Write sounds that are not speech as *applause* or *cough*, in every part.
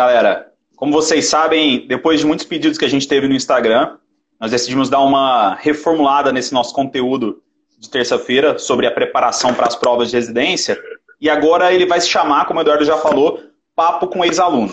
galera, como vocês sabem, depois de muitos pedidos que a gente teve no Instagram, nós decidimos dar uma reformulada nesse nosso conteúdo de terça-feira sobre a preparação para as provas de residência. E agora ele vai se chamar, como o Eduardo já falou, Papo com Ex-Aluno.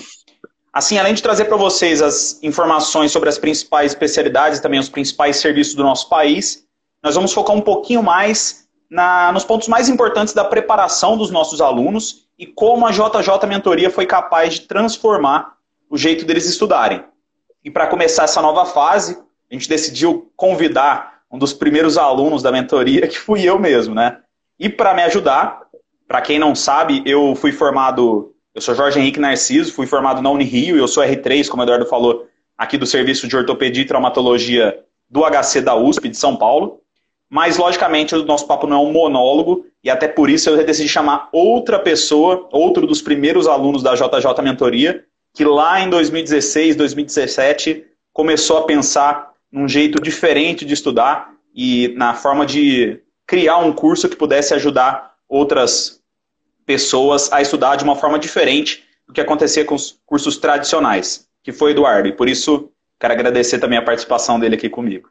Assim, além de trazer para vocês as informações sobre as principais especialidades e também os principais serviços do nosso país, nós vamos focar um pouquinho mais na, nos pontos mais importantes da preparação dos nossos alunos e como a JJ Mentoria foi capaz de transformar o jeito deles estudarem. E para começar essa nova fase, a gente decidiu convidar um dos primeiros alunos da mentoria, que fui eu mesmo, né? E para me ajudar, para quem não sabe, eu fui formado, eu sou Jorge Henrique Narciso, fui formado na Unirio, eu sou R3, como o Eduardo falou, aqui do Serviço de Ortopedia e Traumatologia do HC da USP de São Paulo. Mas, logicamente, o nosso papo não é um monólogo, e até por isso eu decidi chamar outra pessoa, outro dos primeiros alunos da JJ Mentoria, que lá em 2016, 2017, começou a pensar num jeito diferente de estudar e na forma de criar um curso que pudesse ajudar outras pessoas a estudar de uma forma diferente do que acontecia com os cursos tradicionais, que foi Eduardo. E por isso, quero agradecer também a participação dele aqui comigo.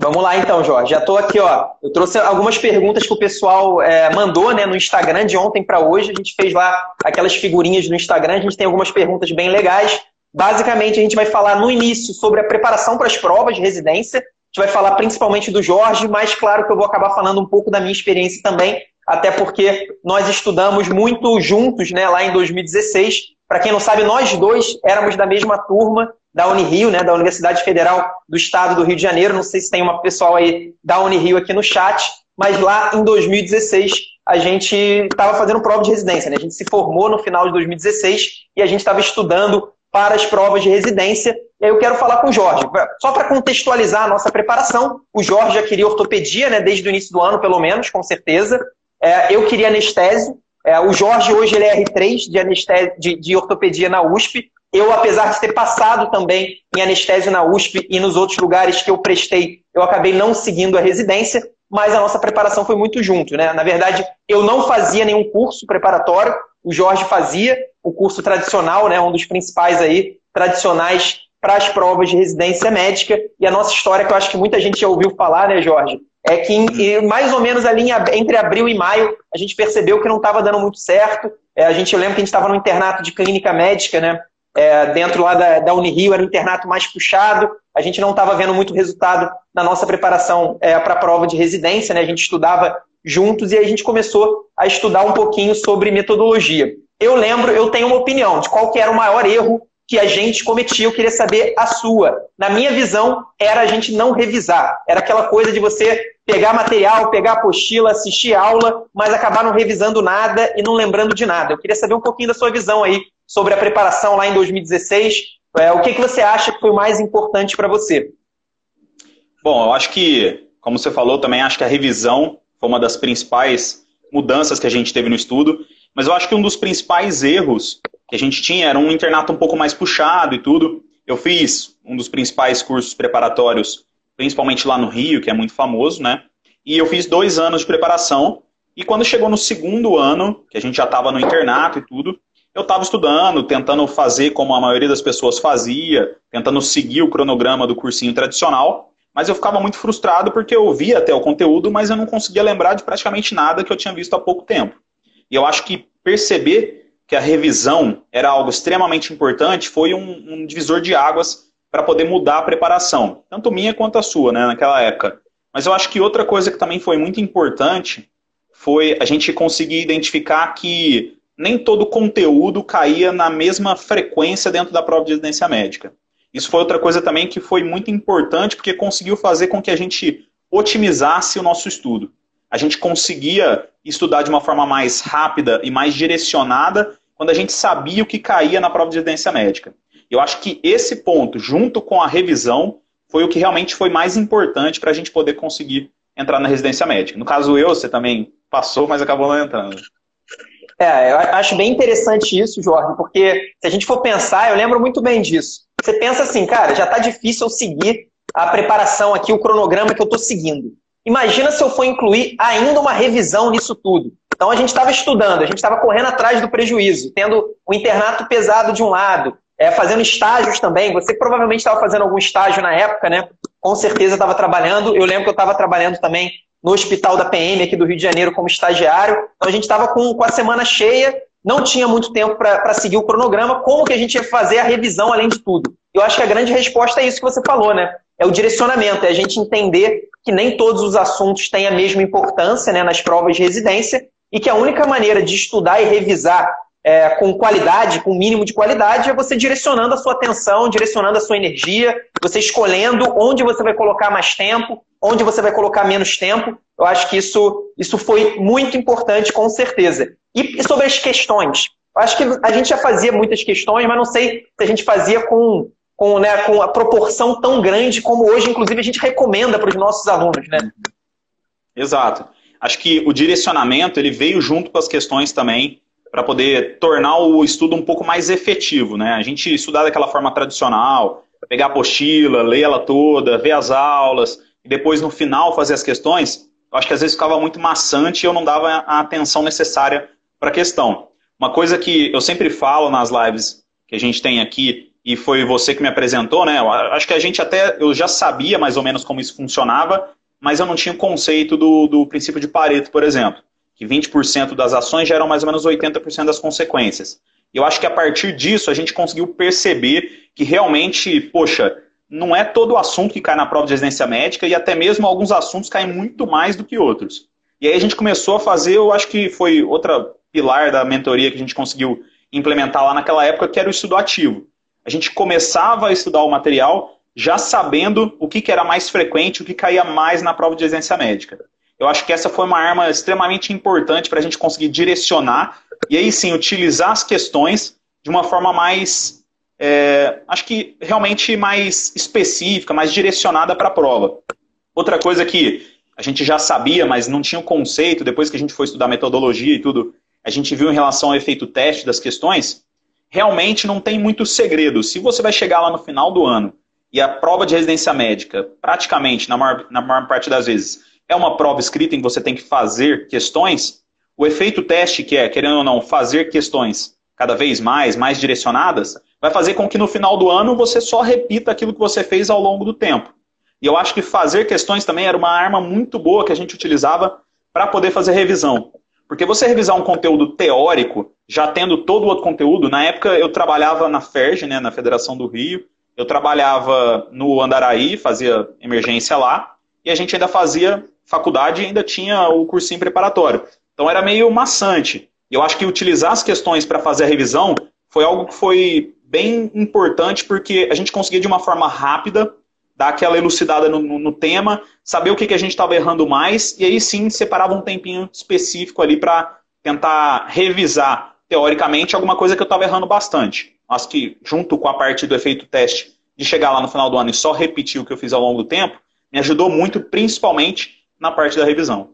Vamos lá então, Jorge. Já estou aqui, ó. Eu trouxe algumas perguntas que o pessoal é, mandou né, no Instagram de ontem para hoje. A gente fez lá aquelas figurinhas no Instagram. A gente tem algumas perguntas bem legais. Basicamente, a gente vai falar no início sobre a preparação para as provas de residência. A gente vai falar principalmente do Jorge, mas claro que eu vou acabar falando um pouco da minha experiência também, até porque nós estudamos muito juntos né, lá em 2016. Para quem não sabe, nós dois éramos da mesma turma da Unirio, né, da Universidade Federal do Estado do Rio de Janeiro. Não sei se tem uma pessoal aí da Unirio aqui no chat, mas lá em 2016 a gente estava fazendo prova de residência. Né? A gente se formou no final de 2016 e a gente estava estudando para as provas de residência. E aí eu quero falar com o Jorge. Só para contextualizar a nossa preparação, o Jorge já queria ortopedia, né, desde o início do ano, pelo menos, com certeza. É, eu queria anestésio. É, o Jorge hoje ele é R3 de, de, de ortopedia na USP. Eu, apesar de ter passado também em anestésio na USP e nos outros lugares que eu prestei, eu acabei não seguindo a residência, mas a nossa preparação foi muito junto. Né? Na verdade, eu não fazia nenhum curso preparatório, o Jorge fazia o curso tradicional, né, um dos principais aí, tradicionais para as provas de residência médica. E a nossa história, que eu acho que muita gente já ouviu falar, né, Jorge? É que em, mais ou menos ali entre abril e maio, a gente percebeu que não estava dando muito certo. É, a gente lembra que a gente estava no internato de clínica médica, né? É, dentro lá da, da Unirio, era um internato mais puxado. A gente não estava vendo muito resultado na nossa preparação é, para a prova de residência, né? A gente estudava juntos e a gente começou a estudar um pouquinho sobre metodologia. Eu lembro, eu tenho uma opinião de qual que era o maior erro que a gente cometia, eu queria saber a sua. Na minha visão, era a gente não revisar. Era aquela coisa de você pegar material, pegar apostila, assistir aula, mas acabar não revisando nada e não lembrando de nada. Eu queria saber um pouquinho da sua visão aí sobre a preparação lá em 2016. É, o que, que você acha que foi mais importante para você? Bom, eu acho que, como você falou, também acho que a revisão foi uma das principais mudanças que a gente teve no estudo. Mas eu acho que um dos principais erros que a gente tinha era um internato um pouco mais puxado e tudo. Eu fiz um dos principais cursos preparatórios, principalmente lá no Rio, que é muito famoso, né? E eu fiz dois anos de preparação. E quando chegou no segundo ano, que a gente já estava no internato e tudo, eu estava estudando, tentando fazer como a maioria das pessoas fazia, tentando seguir o cronograma do cursinho tradicional, mas eu ficava muito frustrado porque eu via até o conteúdo, mas eu não conseguia lembrar de praticamente nada que eu tinha visto há pouco tempo. E eu acho que perceber que a revisão era algo extremamente importante foi um, um divisor de águas para poder mudar a preparação, tanto minha quanto a sua, né, naquela época. Mas eu acho que outra coisa que também foi muito importante foi a gente conseguir identificar que nem todo conteúdo caía na mesma frequência dentro da prova de residência médica. Isso foi outra coisa também que foi muito importante, porque conseguiu fazer com que a gente otimizasse o nosso estudo a gente conseguia estudar de uma forma mais rápida e mais direcionada quando a gente sabia o que caía na prova de residência médica. Eu acho que esse ponto, junto com a revisão, foi o que realmente foi mais importante para a gente poder conseguir entrar na residência médica. No caso eu, você também passou, mas acabou não entrando. É, eu acho bem interessante isso, Jorge, porque se a gente for pensar, eu lembro muito bem disso. Você pensa assim, cara, já está difícil eu seguir a preparação aqui, o cronograma que eu estou seguindo. Imagina se eu for incluir ainda uma revisão nisso tudo. Então a gente estava estudando, a gente estava correndo atrás do prejuízo, tendo o internato pesado de um lado, é, fazendo estágios também. Você provavelmente estava fazendo algum estágio na época, né? Com certeza estava trabalhando. Eu lembro que eu estava trabalhando também no hospital da PM aqui do Rio de Janeiro como estagiário. Então a gente estava com, com a semana cheia, não tinha muito tempo para seguir o cronograma. Como que a gente ia fazer a revisão além de tudo? Eu acho que a grande resposta é isso que você falou, né? É o direcionamento, é a gente entender que nem todos os assuntos têm a mesma importância né, nas provas de residência e que a única maneira de estudar e revisar é, com qualidade, com mínimo de qualidade, é você direcionando a sua atenção, direcionando a sua energia, você escolhendo onde você vai colocar mais tempo, onde você vai colocar menos tempo. Eu acho que isso, isso foi muito importante, com certeza. E, e sobre as questões? Eu acho que a gente já fazia muitas questões, mas não sei se a gente fazia com, com, né, com a proporção tão grande como hoje, inclusive, a gente recomenda para os nossos alunos. Né? Exato. Acho que o direcionamento ele veio junto com as questões também para poder tornar o estudo um pouco mais efetivo, né? A gente estudar daquela forma tradicional, pegar a apostila, ler ela toda, ver as aulas, e depois no final fazer as questões, eu acho que às vezes ficava muito maçante e eu não dava a atenção necessária para a questão. Uma coisa que eu sempre falo nas lives que a gente tem aqui, e foi você que me apresentou, né? Eu acho que a gente até, eu já sabia mais ou menos como isso funcionava, mas eu não tinha o conceito do, do princípio de Pareto, por exemplo que 20% das ações geram mais ou menos 80% das consequências. Eu acho que a partir disso a gente conseguiu perceber que realmente, poxa, não é todo assunto que cai na prova de residência médica e até mesmo alguns assuntos caem muito mais do que outros. E aí a gente começou a fazer, eu acho que foi outra pilar da mentoria que a gente conseguiu implementar lá naquela época, que era o estudo ativo. A gente começava a estudar o material já sabendo o que, que era mais frequente, o que caía mais na prova de residência médica. Eu acho que essa foi uma arma extremamente importante para a gente conseguir direcionar e aí sim utilizar as questões de uma forma mais, é, acho que realmente mais específica, mais direcionada para a prova. Outra coisa que a gente já sabia, mas não tinha o conceito, depois que a gente foi estudar metodologia e tudo, a gente viu em relação ao efeito teste das questões, realmente não tem muito segredo. Se você vai chegar lá no final do ano e a prova de residência médica, praticamente, na maior, na maior parte das vezes, é uma prova escrita em que você tem que fazer questões, o efeito teste, que é, querendo ou não, fazer questões cada vez mais, mais direcionadas, vai fazer com que no final do ano você só repita aquilo que você fez ao longo do tempo. E eu acho que fazer questões também era uma arma muito boa que a gente utilizava para poder fazer revisão. Porque você revisar um conteúdo teórico, já tendo todo o outro conteúdo, na época eu trabalhava na FERJ, né, na Federação do Rio, eu trabalhava no Andaraí, fazia emergência lá, e a gente ainda fazia faculdade ainda tinha o cursinho preparatório. Então era meio maçante. Eu acho que utilizar as questões para fazer a revisão foi algo que foi bem importante, porque a gente conseguia de uma forma rápida dar aquela elucidada no, no, no tema, saber o que, que a gente estava errando mais, e aí sim separava um tempinho específico ali para tentar revisar, teoricamente, alguma coisa que eu estava errando bastante. Acho que, junto com a parte do efeito teste, de chegar lá no final do ano e só repetir o que eu fiz ao longo do tempo, me ajudou muito, principalmente na parte da revisão.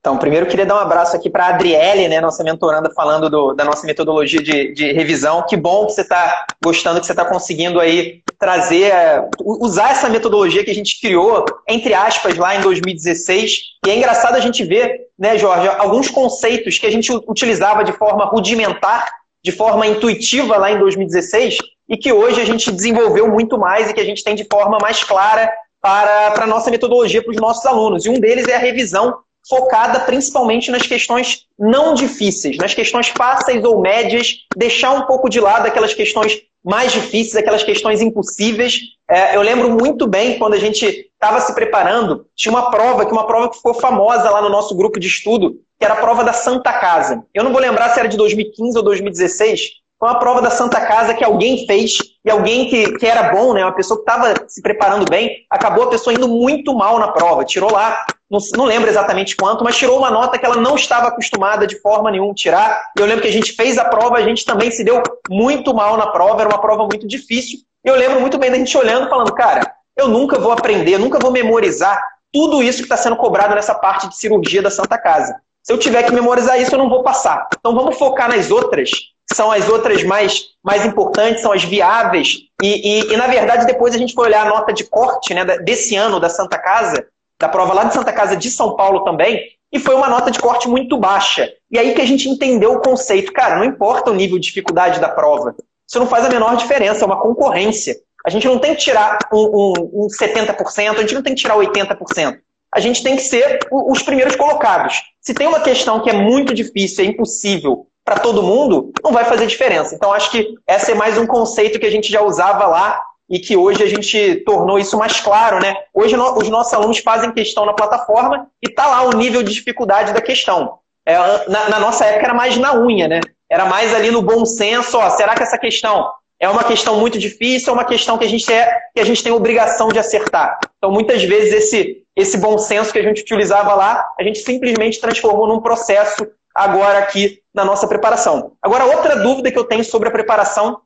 Então, primeiro queria dar um abraço aqui para a Adriele, né, nossa mentoranda, falando do, da nossa metodologia de, de revisão. Que bom que você está gostando, que você está conseguindo aí trazer, é, usar essa metodologia que a gente criou, entre aspas, lá em 2016. E é engraçado a gente ver, né, Jorge, alguns conceitos que a gente utilizava de forma rudimentar, de forma intuitiva lá em 2016, e que hoje a gente desenvolveu muito mais e que a gente tem de forma mais clara para, para a nossa metodologia para os nossos alunos. E um deles é a revisão focada principalmente nas questões não difíceis, nas questões fáceis ou médias, deixar um pouco de lado aquelas questões mais difíceis, aquelas questões impossíveis. É, eu lembro muito bem quando a gente estava se preparando, tinha uma prova, que uma prova que ficou famosa lá no nosso grupo de estudo, que era a prova da Santa Casa. Eu não vou lembrar se era de 2015 ou 2016, foi uma prova da Santa Casa que alguém fez e alguém que, que era bom, né, uma pessoa que estava se preparando bem, acabou a pessoa indo muito mal na prova. Tirou lá, não, não lembro exatamente quanto, mas tirou uma nota que ela não estava acostumada de forma nenhuma tirar. E eu lembro que a gente fez a prova, a gente também se deu muito mal na prova, era uma prova muito difícil. E eu lembro muito bem da gente olhando falando, cara, eu nunca vou aprender, nunca vou memorizar tudo isso que está sendo cobrado nessa parte de cirurgia da Santa Casa. Se eu tiver que memorizar isso, eu não vou passar. Então vamos focar nas outras são as outras mais, mais importantes, são as viáveis. E, e, e, na verdade, depois a gente foi olhar a nota de corte né, desse ano da Santa Casa, da prova lá de Santa Casa de São Paulo também, e foi uma nota de corte muito baixa. E aí que a gente entendeu o conceito. Cara, não importa o nível de dificuldade da prova. Isso não faz a menor diferença, é uma concorrência. A gente não tem que tirar um, um, um 70%, a gente não tem que tirar 80%. A gente tem que ser os primeiros colocados. Se tem uma questão que é muito difícil, é impossível para todo mundo, não vai fazer diferença. Então, acho que esse é mais um conceito que a gente já usava lá e que hoje a gente tornou isso mais claro, né? Hoje os nossos alunos fazem questão na plataforma e tá lá o nível de dificuldade da questão. É, na, na, nossa época era mais na unha, né? Era mais ali no bom senso, ó, será que essa questão é uma questão muito difícil ou uma questão que a gente é que a gente tem obrigação de acertar? Então, muitas vezes esse esse bom senso que a gente utilizava lá, a gente simplesmente transformou num processo agora aqui na nossa preparação. Agora, outra dúvida que eu tenho sobre a preparação,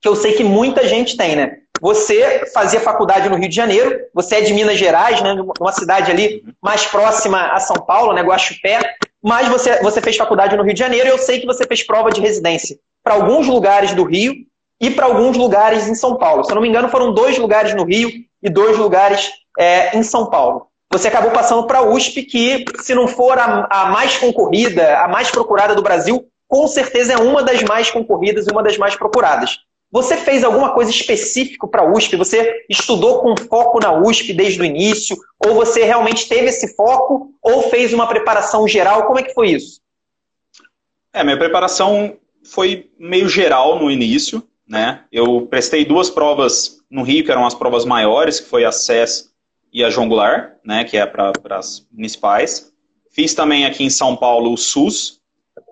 que eu sei que muita gente tem, né? Você fazia faculdade no Rio de Janeiro, você é de Minas Gerais, né, uma cidade ali mais próxima a São Paulo, né, Guaxupé, mas você, você fez faculdade no Rio de Janeiro e eu sei que você fez prova de residência para alguns lugares do Rio e para alguns lugares em São Paulo. Se eu não me engano, foram dois lugares no Rio e dois lugares é, em São Paulo. Você acabou passando para a USP, que, se não for a, a mais concorrida, a mais procurada do Brasil, com certeza é uma das mais concorridas e uma das mais procuradas. Você fez alguma coisa específica para a USP? Você estudou com foco na USP desde o início? Ou você realmente teve esse foco? Ou fez uma preparação geral? Como é que foi isso? É, minha preparação foi meio geral no início, né? Eu prestei duas provas no Rio, que eram as provas maiores, que foi a e a João Goulart, né? Que é para as municipais. Fiz também aqui em São Paulo o SUS,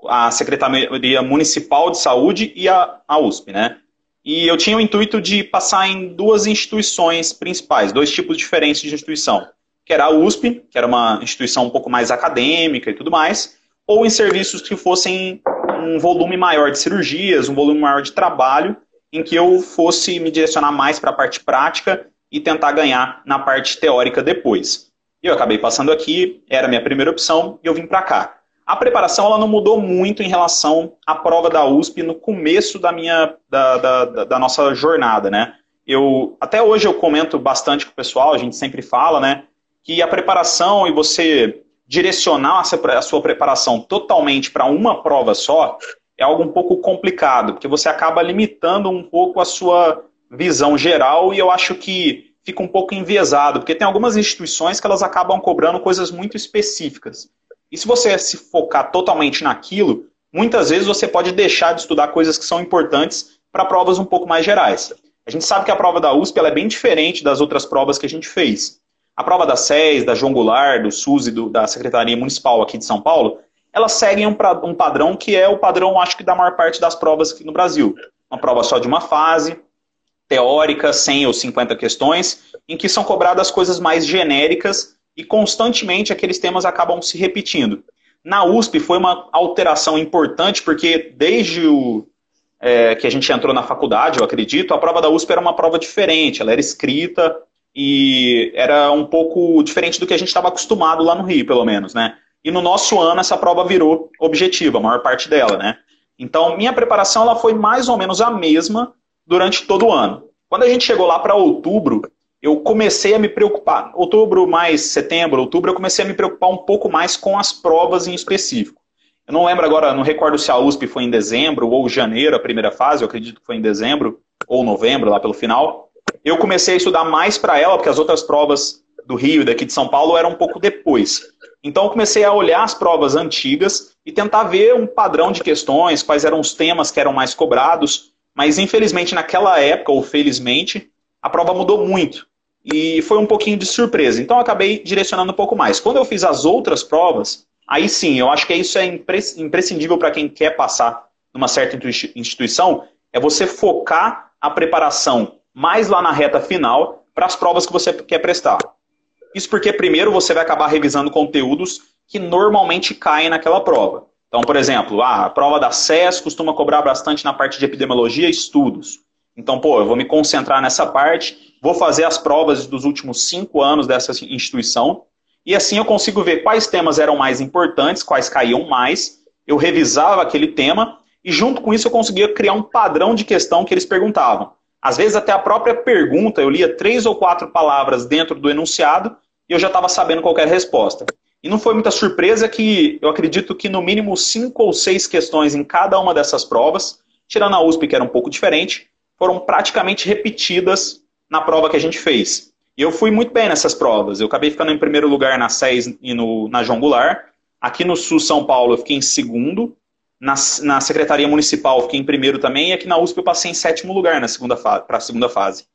a Secretaria Municipal de Saúde e a, a USP, né? E eu tinha o intuito de passar em duas instituições principais, dois tipos diferentes de instituição, que era a USP, que era uma instituição um pouco mais acadêmica e tudo mais, ou em serviços que fossem um volume maior de cirurgias, um volume maior de trabalho, em que eu fosse me direcionar mais para a parte prática e tentar ganhar na parte teórica depois. Eu acabei passando aqui, era a minha primeira opção, e eu vim para cá. A preparação ela não mudou muito em relação à prova da USP no começo da minha da, da, da, nossa jornada, né? Eu até hoje eu comento bastante com o pessoal, a gente sempre fala, né, que a preparação e você direcionar a sua preparação totalmente para uma prova só é algo um pouco complicado, porque você acaba limitando um pouco a sua visão geral e eu acho que fica um pouco enviesado, porque tem algumas instituições que elas acabam cobrando coisas muito específicas. E se você se focar totalmente naquilo, muitas vezes você pode deixar de estudar coisas que são importantes para provas um pouco mais gerais. A gente sabe que a prova da USP é bem diferente das outras provas que a gente fez. A prova da SES, da João Goulart, do SUS e do, da Secretaria Municipal aqui de São Paulo, elas seguem um, um padrão que é o padrão, acho que, da maior parte das provas aqui no Brasil. Uma prova só de uma fase, teórica, 100 ou 50 questões, em que são cobradas coisas mais genéricas e constantemente aqueles temas acabam se repetindo. Na USP foi uma alteração importante, porque desde o, é, que a gente entrou na faculdade, eu acredito, a prova da USP era uma prova diferente, ela era escrita e era um pouco diferente do que a gente estava acostumado lá no Rio, pelo menos, né? E no nosso ano essa prova virou objetiva, a maior parte dela, né? Então, minha preparação ela foi mais ou menos a mesma durante todo o ano. Quando a gente chegou lá para outubro, eu comecei a me preocupar, outubro mais setembro, outubro, eu comecei a me preocupar um pouco mais com as provas em específico. Eu não lembro agora, não recordo se a USP foi em dezembro ou janeiro, a primeira fase, eu acredito que foi em dezembro ou novembro, lá pelo final. Eu comecei a estudar mais para ela, porque as outras provas do Rio e daqui de São Paulo eram um pouco depois. Então eu comecei a olhar as provas antigas e tentar ver um padrão de questões, quais eram os temas que eram mais cobrados, mas infelizmente naquela época, ou felizmente, a prova mudou muito e foi um pouquinho de surpresa. Então eu acabei direcionando um pouco mais. Quando eu fiz as outras provas, aí sim, eu acho que isso é imprescindível para quem quer passar numa certa instituição, é você focar a preparação mais lá na reta final para as provas que você quer prestar. Isso porque primeiro você vai acabar revisando conteúdos que normalmente caem naquela prova. Então, por exemplo, ah, a prova da SES costuma cobrar bastante na parte de epidemiologia e estudos. Então, pô, eu vou me concentrar nessa parte vou fazer as provas dos últimos cinco anos dessa instituição, e assim eu consigo ver quais temas eram mais importantes, quais caíam mais, eu revisava aquele tema, e junto com isso eu conseguia criar um padrão de questão que eles perguntavam. Às vezes até a própria pergunta, eu lia três ou quatro palavras dentro do enunciado, e eu já estava sabendo qualquer resposta. E não foi muita surpresa que eu acredito que no mínimo cinco ou seis questões em cada uma dessas provas, tirando a USP, que era um pouco diferente, foram praticamente repetidas na prova que a gente fez. E eu fui muito bem nessas provas. Eu acabei ficando em primeiro lugar na SES e no, na João Goulart. Aqui no Sul São Paulo eu fiquei em segundo. Na, na Secretaria Municipal eu fiquei em primeiro também. E aqui na USP eu passei em sétimo lugar para a segunda fase.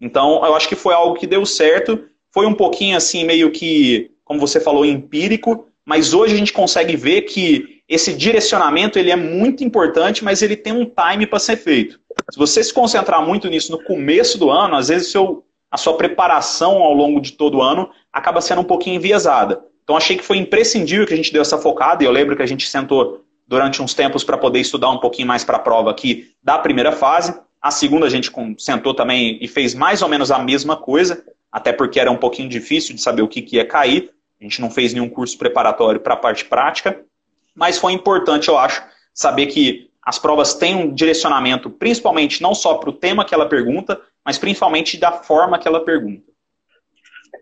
Então eu acho que foi algo que deu certo. Foi um pouquinho assim, meio que, como você falou, empírico. Mas hoje a gente consegue ver que esse direcionamento ele é muito importante, mas ele tem um time para ser feito. Se você se concentrar muito nisso no começo do ano, às vezes seu, a sua preparação ao longo de todo o ano acaba sendo um pouquinho enviesada. Então achei que foi imprescindível que a gente deu essa focada, e eu lembro que a gente sentou durante uns tempos para poder estudar um pouquinho mais para a prova aqui da primeira fase. A segunda a gente sentou também e fez mais ou menos a mesma coisa, até porque era um pouquinho difícil de saber o que, que ia cair. A gente não fez nenhum curso preparatório para a parte prática, mas foi importante, eu acho, saber que as provas têm um direcionamento, principalmente não só para o tema que ela pergunta, mas principalmente da forma que ela pergunta.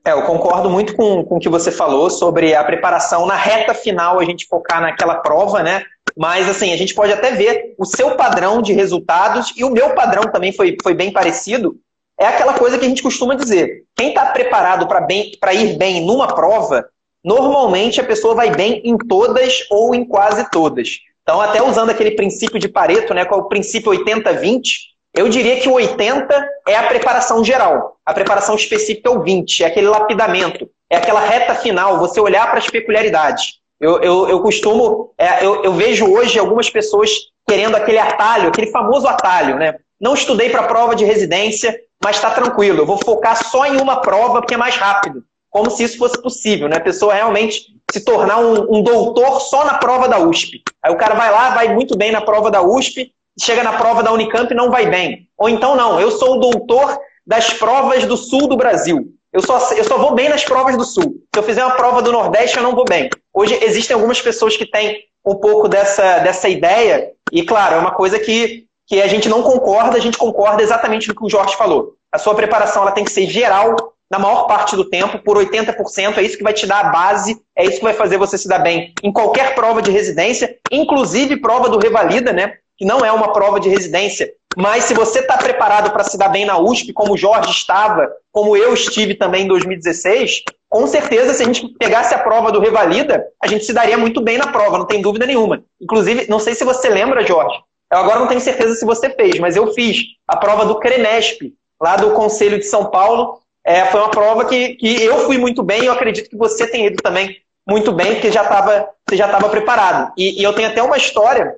É, eu concordo muito com, com o que você falou sobre a preparação na reta final, a gente focar naquela prova, né? Mas, assim, a gente pode até ver o seu padrão de resultados e o meu padrão também foi, foi bem parecido. É aquela coisa que a gente costuma dizer. Quem está preparado para ir bem numa prova, normalmente a pessoa vai bem em todas ou em quase todas. Então, até usando aquele princípio de Pareto, né, qual é o princípio 80-20, eu diria que o 80 é a preparação geral. A preparação específica é o 20, é aquele lapidamento, é aquela reta final, você olhar para as peculiaridades. Eu, eu, eu costumo, é, eu, eu, vejo hoje algumas pessoas querendo aquele atalho, aquele famoso atalho, né? Não estudei para a prova de residência, mas está tranquilo, eu vou focar só em uma prova porque é mais rápido. Como se isso fosse possível, né? A pessoa realmente se tornar um, um doutor só na prova da USP. Aí o cara vai lá, vai muito bem na prova da USP, chega na prova da Unicamp e não vai bem. Ou então, não, eu sou o doutor das provas do sul do Brasil. Eu só, eu só vou bem nas provas do sul. Se eu fizer uma prova do Nordeste, eu não vou bem. Hoje existem algumas pessoas que têm um pouco dessa, dessa ideia, e claro, é uma coisa que, que a gente não concorda, a gente concorda exatamente no que o Jorge falou. A sua preparação ela tem que ser geral, na maior parte do tempo, por 80%, é isso que vai te dar a base, é isso que vai fazer você se dar bem em qualquer prova de residência, inclusive prova do Revalida, né? que não é uma prova de residência. Mas se você está preparado para se dar bem na USP, como o Jorge estava, como eu estive também em 2016, com certeza, se a gente pegasse a prova do Revalida, a gente se daria muito bem na prova, não tem dúvida nenhuma. Inclusive, não sei se você lembra, Jorge, eu agora não tenho certeza se você fez, mas eu fiz a prova do Crenesp, lá do Conselho de São Paulo. É, foi uma prova que, que eu fui muito bem eu acredito que você tem ido também muito bem, porque já tava, você já estava preparado. E, e eu tenho até uma história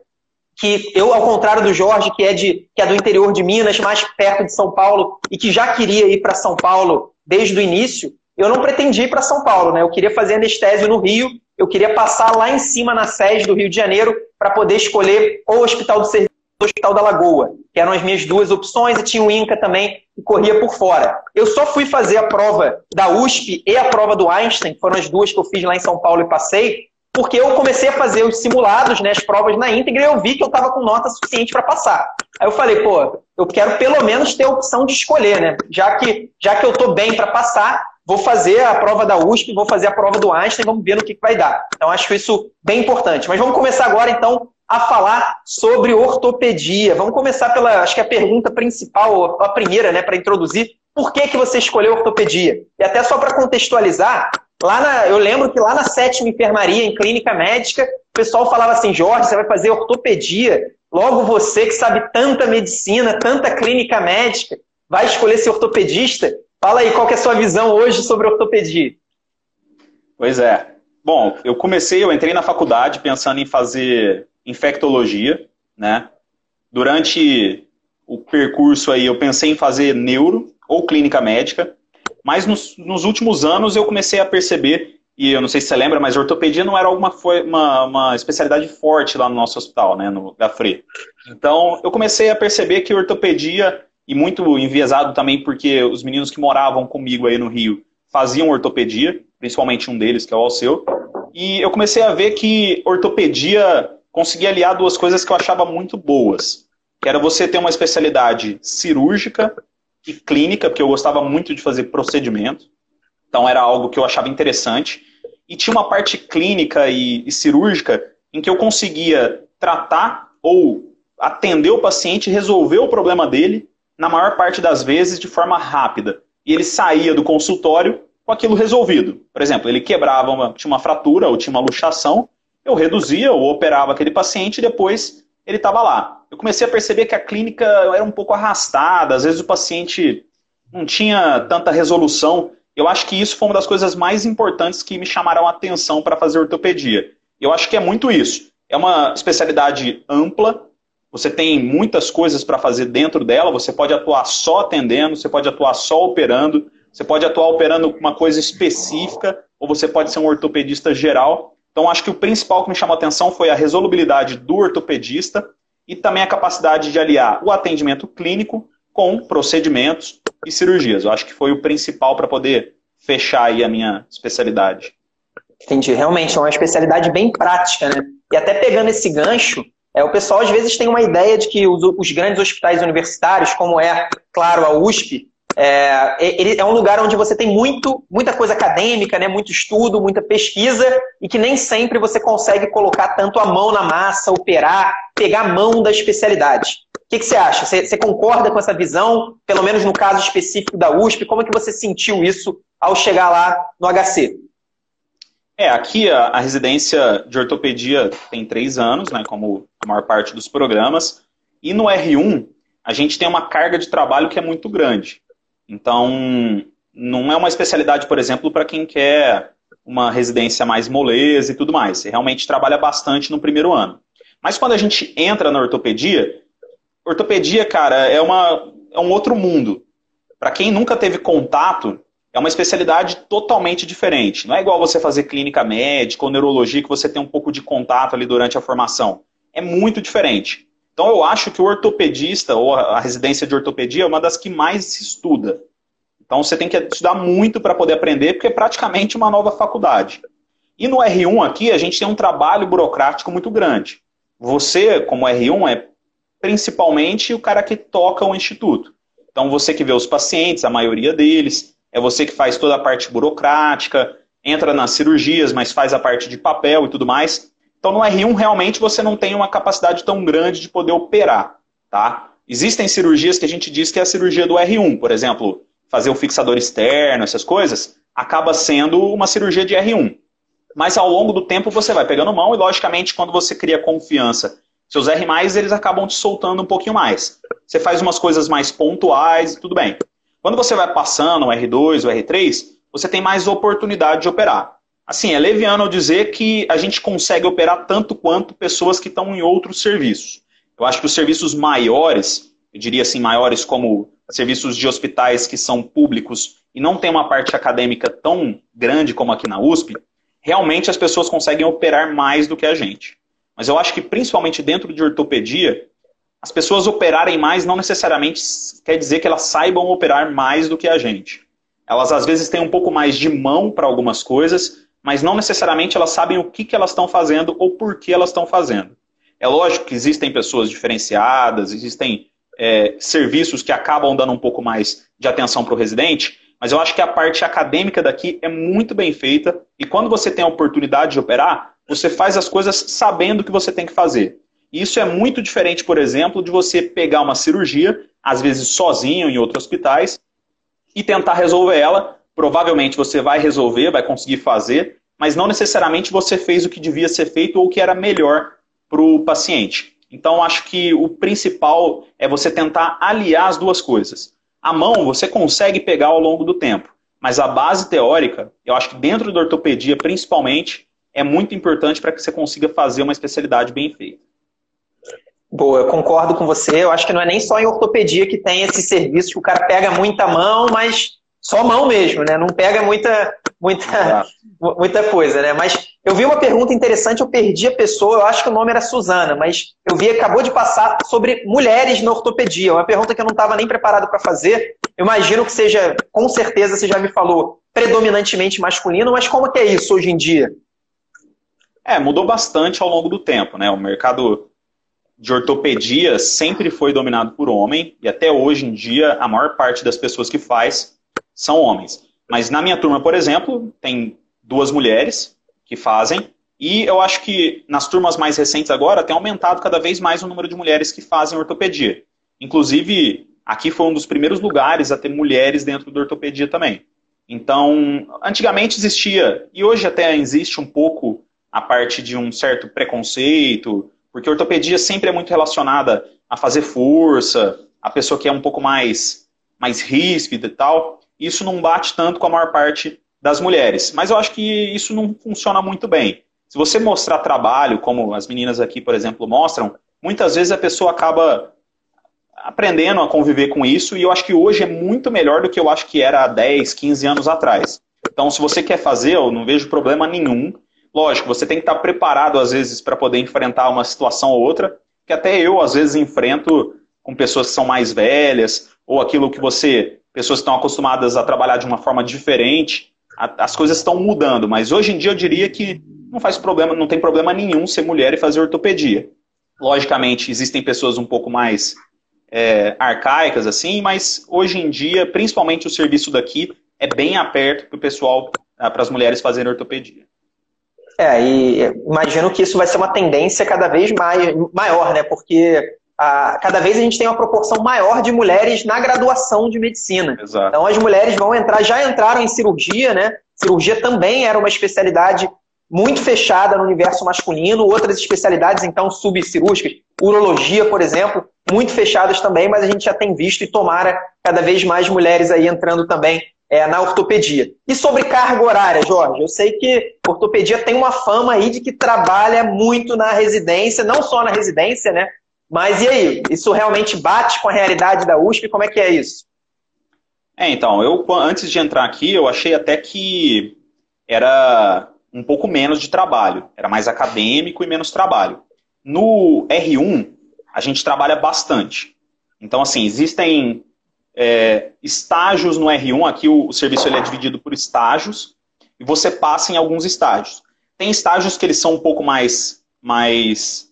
que eu, ao contrário do Jorge, que é, de, que é do interior de Minas, mais perto de São Paulo, e que já queria ir para São Paulo desde o início, eu não pretendi ir para São Paulo, né? Eu queria fazer anestésio no Rio, eu queria passar lá em cima na sede do Rio de Janeiro para poder escolher o Hospital do Serviço Hospital da Lagoa, que eram as minhas duas opções, e tinha o INCA também, que corria por fora. Eu só fui fazer a prova da USP e a prova do Einstein, que foram as duas que eu fiz lá em São Paulo e passei, porque eu comecei a fazer os simulados, né, as provas na íntegra, e eu vi que eu estava com nota suficiente para passar. Aí eu falei, pô, eu quero pelo menos ter a opção de escolher, né? Já que, já que eu estou bem para passar, vou fazer a prova da USP, vou fazer a prova do Einstein, vamos ver no que, que vai dar. Então, acho isso bem importante. Mas vamos começar agora, então, a falar sobre ortopedia. Vamos começar pela, acho que a pergunta principal, a primeira, né, para introduzir. Por que, que você escolheu ortopedia? E até só para contextualizar, Lá na, eu lembro que lá na sétima enfermaria, em clínica médica, o pessoal falava assim: Jorge, você vai fazer ortopedia. Logo você que sabe tanta medicina, tanta clínica médica, vai escolher ser ortopedista. Fala aí, qual é a sua visão hoje sobre ortopedia? Pois é. Bom, eu comecei, eu entrei na faculdade pensando em fazer infectologia, né? Durante o percurso aí, eu pensei em fazer neuro ou clínica médica. Mas nos, nos, últimos anos eu comecei a perceber, e eu não sei se você lembra, mas ortopedia não era alguma foi uma, uma especialidade forte lá no nosso hospital, né, no Gafre. Então eu comecei a perceber que ortopedia, e muito enviesado também porque os meninos que moravam comigo aí no Rio faziam ortopedia, principalmente um deles, que é o Alceu, e eu comecei a ver que ortopedia conseguia aliar duas coisas que eu achava muito boas. Que era você ter uma especialidade cirúrgica e clínica, porque eu gostava muito de fazer procedimento. Então era algo que eu achava interessante. e tinha uma parte clínica e, e cirúrgica em que eu conseguia tratar ou atender o paciente, resolver o problema dele, na maior parte das vezes, de forma rápida. E ele saía do consultório com aquilo resolvido. Por exemplo, ele quebrava, uma, tinha uma fratura ou tinha uma luxação, eu reduzia ou operava aquele paciente e depois ele estava lá. Eu comecei a perceber que a clínica era um pouco arrastada, às vezes o paciente não tinha tanta resolução. Eu acho que isso foi uma das coisas mais importantes que me chamaram a atenção para fazer ortopedia. Eu acho que é muito isso. É uma especialidade ampla, você tem muitas coisas para fazer dentro dela, você pode atuar só atendendo, você pode atuar só operando, você pode atuar operando uma coisa específica, ou você pode ser um ortopedista geral. Então, acho que o principal que me chamou a atenção foi a resolubilidade do ortopedista e também a capacidade de aliar o atendimento clínico com procedimentos e cirurgias. Eu acho que foi o principal para poder fechar aí a minha especialidade. Entendi. Realmente é uma especialidade bem prática, né? E até pegando esse gancho, é, o pessoal às vezes tem uma ideia de que os, os grandes hospitais universitários, como é, claro, a USP, é, ele é um lugar onde você tem muito, muita coisa acadêmica, né, muito estudo, muita pesquisa, e que nem sempre você consegue colocar tanto a mão na massa, operar, pegar a mão da especialidade. O que, que você acha? Você, você, concorda com essa visão? Pelo menos no caso específico da USP, como é que você sentiu isso ao chegar lá no HC? É, aqui a, a residência de ortopedia tem três anos, né, como a maior parte dos programas, e no R1 a gente tem uma carga de trabalho que é muito grande. Então, não é uma especialidade, por exemplo, para quem quer uma residência mais moleza e tudo mais. Você realmente trabalha bastante no primeiro ano. Mas quando a gente entra na ortopedia, ortopedia, cara, é, uma, é um outro mundo. Para quem nunca teve contato, é uma especialidade totalmente diferente. Não é igual você fazer clínica médica ou neurologia que você tem um pouco de contato ali durante a formação. É muito diferente. Então eu acho que o ortopedista ou a residência de ortopedia é uma das que mais se estuda. Então você tem que estudar muito para poder aprender, porque é praticamente uma nova faculdade. E no R1 aqui a gente tem um trabalho burocrático muito grande. Você, como R1, é principalmente o cara que toca o instituto. Então você que vê os pacientes, a maioria deles, é você que faz toda a parte burocrática, entra nas cirurgias, mas faz a parte de papel e tudo mais. Então no R1 realmente você não tem uma capacidade tão grande de poder operar, tá? Existem cirurgias que a gente diz que é a cirurgia do R1, por exemplo, fazer um fixador externo, essas coisas, acaba sendo uma cirurgia de R1. Mas ao longo do tempo você vai pegando mão e logicamente quando você cria confiança, seus R+, eles acabam te soltando um pouquinho mais. Você faz umas coisas mais pontuais, tudo bem. Quando você vai passando o R2, o R3, você tem mais oportunidade de operar. Assim, é leviano dizer que a gente consegue operar tanto quanto pessoas que estão em outros serviços. Eu acho que os serviços maiores, eu diria assim, maiores como serviços de hospitais que são públicos e não tem uma parte acadêmica tão grande como aqui na USP, realmente as pessoas conseguem operar mais do que a gente. Mas eu acho que principalmente dentro de ortopedia, as pessoas operarem mais não necessariamente quer dizer que elas saibam operar mais do que a gente. Elas às vezes têm um pouco mais de mão para algumas coisas, mas não necessariamente elas sabem o que, que elas estão fazendo ou por que elas estão fazendo. É lógico que existem pessoas diferenciadas, existem é, serviços que acabam dando um pouco mais de atenção para o residente, mas eu acho que a parte acadêmica daqui é muito bem feita e quando você tem a oportunidade de operar, você faz as coisas sabendo o que você tem que fazer. Isso é muito diferente, por exemplo, de você pegar uma cirurgia, às vezes sozinho em outros hospitais, e tentar resolver ela. Provavelmente você vai resolver, vai conseguir fazer, mas não necessariamente você fez o que devia ser feito ou o que era melhor para o paciente. Então, acho que o principal é você tentar aliar as duas coisas. A mão você consegue pegar ao longo do tempo, mas a base teórica, eu acho que dentro da ortopedia, principalmente, é muito importante para que você consiga fazer uma especialidade bem feita. Boa, eu concordo com você. Eu acho que não é nem só em ortopedia que tem esse serviço que o cara pega muita mão, mas só mão mesmo, né? Não pega muita, muita, *laughs* muita coisa, né? Mas eu vi uma pergunta interessante, eu perdi a pessoa, eu acho que o nome era Suzana, mas eu vi, acabou de passar sobre mulheres na ortopedia. Uma pergunta que eu não estava nem preparado para fazer. Eu imagino que seja, com certeza, você já me falou, predominantemente masculino, mas como que é isso hoje em dia? É, mudou bastante ao longo do tempo, né? O mercado de ortopedia sempre foi dominado por homem, e até hoje em dia a maior parte das pessoas que faz são homens. Mas na minha turma, por exemplo, tem duas mulheres, que fazem. E eu acho que nas turmas mais recentes agora tem aumentado cada vez mais o número de mulheres que fazem ortopedia. Inclusive, aqui foi um dos primeiros lugares a ter mulheres dentro da ortopedia também. Então, antigamente existia, e hoje até existe um pouco a parte de um certo preconceito, porque ortopedia sempre é muito relacionada a fazer força, a pessoa que é um pouco mais, mais ríspida e tal. Isso não bate tanto com a maior parte das mulheres. Mas eu acho que isso não funciona muito bem. Se você mostrar trabalho, como as meninas aqui, por exemplo, mostram, muitas vezes a pessoa acaba aprendendo a conviver com isso, e eu acho que hoje é muito melhor do que eu acho que era há 10, 15 anos atrás. Então, se você quer fazer, eu não vejo problema nenhum. Lógico, você tem que estar preparado, às vezes, para poder enfrentar uma situação ou outra, que até eu, às vezes, enfrento com pessoas que são mais velhas, ou aquilo que você. Pessoas estão acostumadas a trabalhar de uma forma diferente. as coisas estão mudando, mas hoje em dia eu diria que não faz problema, não tem problema nenhum ser mulher e fazer ortopedia. Logicamente, existem pessoas um pouco mais é, arcaicas, assim, mas hoje em dia, principalmente o serviço daqui, é bem aperto para o pessoal, ah, para as mulheres fazerem ortopedia. É, e imagino que isso vai ser uma tendência cada vez mais, maior, né? Porque a, cada vez a gente tem uma proporção maior de mulheres na graduação de medicina. Exato. Então as mulheres vão entrar, já entraram em cirurgia, né? Cirurgia também era uma especialidade muito fechada no universo masculino, outras especialidades, então, subcirúrgicas, urologia, por exemplo, muito fechadas também, mas a gente já tem visto e tomara cada vez mais mulheres aí entrando também é, na ortopedia. E sobre carga horária, Jorge, eu sei que ortopedia tem uma fama aí de que trabalha muito na residência, não só na residência, né? Mas e aí, isso realmente bate com a realidade da USP? Como é que é isso? É, então, eu antes de entrar aqui, eu achei até que era um pouco menos de trabalho. Era mais acadêmico e menos trabalho. No R1, a gente trabalha bastante. Então, assim, existem é, estágios no R1. Aqui o, o serviço ele é dividido por estágios e você passa em alguns estágios. Tem estágios que eles são um pouco mais, mais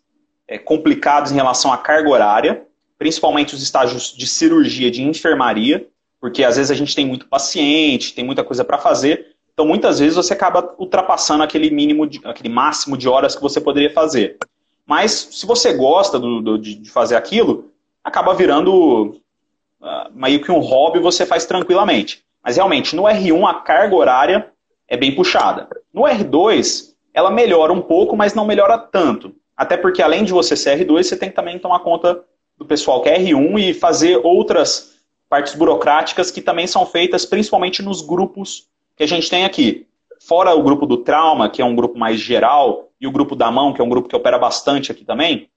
é, complicados em relação à carga horária, principalmente os estágios de cirurgia, de enfermaria, porque às vezes a gente tem muito paciente, tem muita coisa para fazer, então, muitas vezes você acaba ultrapassando aquele mínimo, de, aquele máximo de horas que você poderia fazer. Mas se você gosta do, do, de fazer aquilo, acaba virando uh, meio que um hobby você faz tranquilamente. Mas realmente, no R1 a carga horária é bem puxada. No R2, ela melhora um pouco, mas não melhora tanto. Até porque além de você ser R2, você tem que também tomar conta do pessoal que é R1 e fazer outras partes burocráticas que também são feitas principalmente nos grupos que a gente tem aqui. Fora o grupo do trauma, que é um grupo mais geral, e o grupo da mão, que é um grupo que opera bastante aqui também,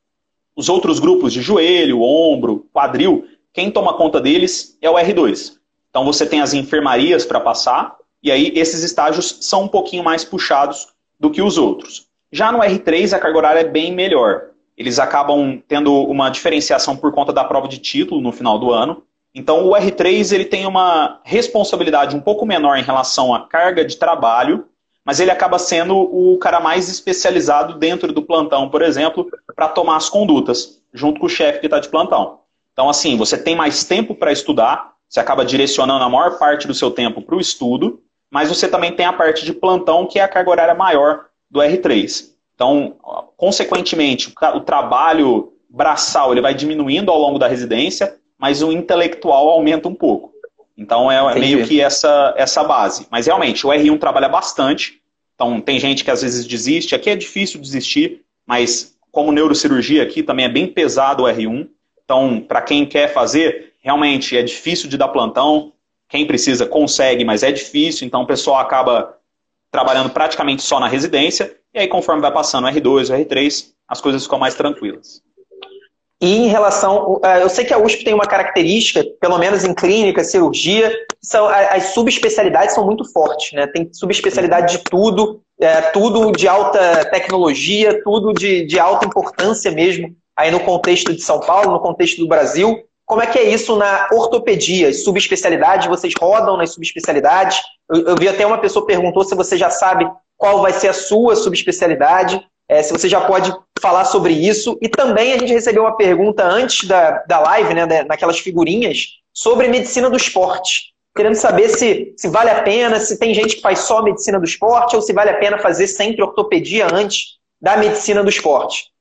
os outros grupos de joelho, ombro, quadril, quem toma conta deles é o R2. Então você tem as enfermarias para passar, e aí esses estágios são um pouquinho mais puxados do que os outros. Já no R3 a carga horária é bem melhor. Eles acabam tendo uma diferenciação por conta da prova de título no final do ano. Então, o R3 ele tem uma responsabilidade um pouco menor em relação à carga de trabalho, mas ele acaba sendo o cara mais especializado dentro do plantão, por exemplo, para tomar as condutas, junto com o chefe que está de plantão. Então, assim, você tem mais tempo para estudar, você acaba direcionando a maior parte do seu tempo para o estudo, mas você também tem a parte de plantão, que é a carga horária maior do R3. Então, consequentemente, o trabalho braçal ele vai diminuindo ao longo da residência, mas o intelectual aumenta um pouco. Então é Entendi. meio que essa, essa base. Mas realmente, o R1 trabalha bastante. Então tem gente que às vezes desiste. Aqui é difícil desistir, mas como neurocirurgia aqui também é bem pesado o R1. Então, para quem quer fazer, realmente é difícil de dar plantão. Quem precisa consegue, mas é difícil. Então o pessoal acaba trabalhando praticamente só na residência. E aí, conforme vai passando o R2, o R3, as coisas ficam mais tranquilas. E em relação. É, eu sei que a USP tem uma característica, pelo menos em clínica, cirurgia, são, as subespecialidades são muito fortes, né? Tem subespecialidade de tudo, é, tudo de alta tecnologia, tudo de, de alta importância mesmo, aí no contexto de São Paulo, no contexto do Brasil. Como é que é isso na ortopedia? Subespecialidades, vocês rodam nas subespecialidades? Eu, eu vi até uma pessoa perguntou se você já sabe qual vai ser a sua subespecialidade. É, se você já pode falar sobre isso. E também a gente recebeu uma pergunta antes da, da live, né, naquelas figurinhas, sobre medicina do esporte. querendo saber se, se vale a pena, se tem gente que faz só medicina do esporte ou se vale a pena fazer sempre ortopedia antes da medicina do esporte.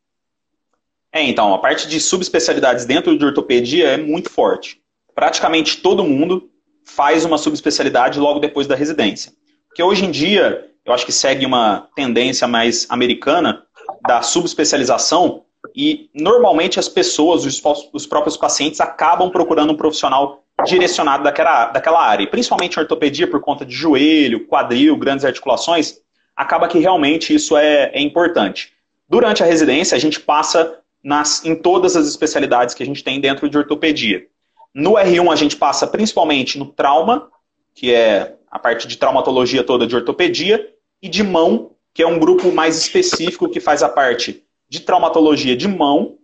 É, então, a parte de subespecialidades dentro de ortopedia é muito forte. Praticamente todo mundo faz uma subespecialidade logo depois da residência. Porque hoje em dia, eu acho que segue uma tendência mais americana da subespecialização e normalmente as pessoas, os, os próprios pacientes, acabam procurando um profissional direcionado daquela, daquela área. E principalmente em ortopedia, por conta de joelho, quadril, grandes articulações, acaba que realmente isso é, é importante. Durante a residência, a gente passa nas, em todas as especialidades que a gente tem dentro de ortopedia. No R1, a gente passa principalmente no trauma, que é a parte de traumatologia toda de ortopedia, e de mão, que é um grupo mais específico que faz a parte de traumatologia de mão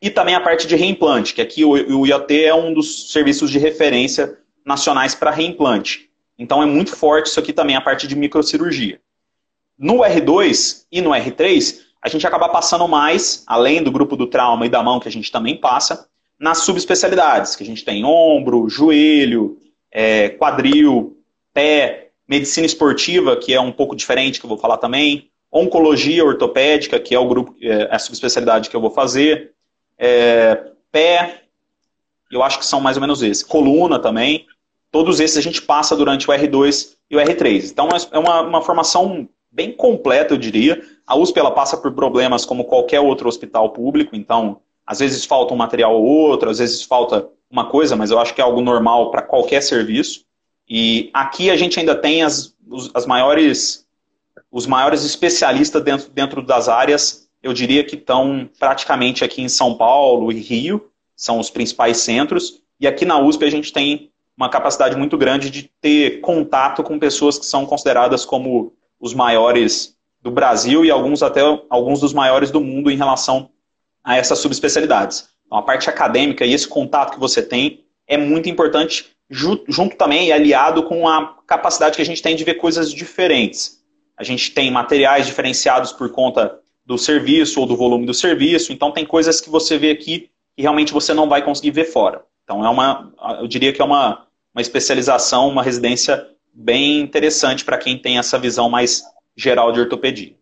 e também a parte de reimplante, que aqui o IoT é um dos serviços de referência nacionais para reimplante. Então é muito forte isso aqui também, a parte de microcirurgia. No R2 e no R3, a gente acaba passando mais, além do grupo do trauma e da mão, que a gente também passa, nas subespecialidades, que a gente tem ombro, joelho, é, quadril, pé, medicina esportiva, que é um pouco diferente, que eu vou falar também, oncologia ortopédica, que é o grupo, é a subespecialidade que eu vou fazer, é, pé, eu acho que são mais ou menos esses, coluna também, todos esses a gente passa durante o R2 e o R3. Então é uma, uma formação bem completa, eu diria. A USP ela passa por problemas como qualquer outro hospital público, então às vezes falta um material ou outro, às vezes falta uma coisa, mas eu acho que é algo normal para qualquer serviço. E aqui a gente ainda tem as, as maiores, os maiores especialistas dentro, dentro das áreas, eu diria que estão praticamente aqui em São Paulo e Rio, são os principais centros, e aqui na USP a gente tem uma capacidade muito grande de ter contato com pessoas que são consideradas como os maiores do Brasil e alguns até alguns dos maiores do mundo em relação a essas subespecialidades. Então, a parte acadêmica e esse contato que você tem é muito importante, junto também e aliado com a capacidade que a gente tem de ver coisas diferentes. A gente tem materiais diferenciados por conta do serviço ou do volume do serviço, então tem coisas que você vê aqui que realmente você não vai conseguir ver fora. Então é uma, eu diria que é uma, uma especialização, uma residência bem interessante para quem tem essa visão mais geral de ortopedia.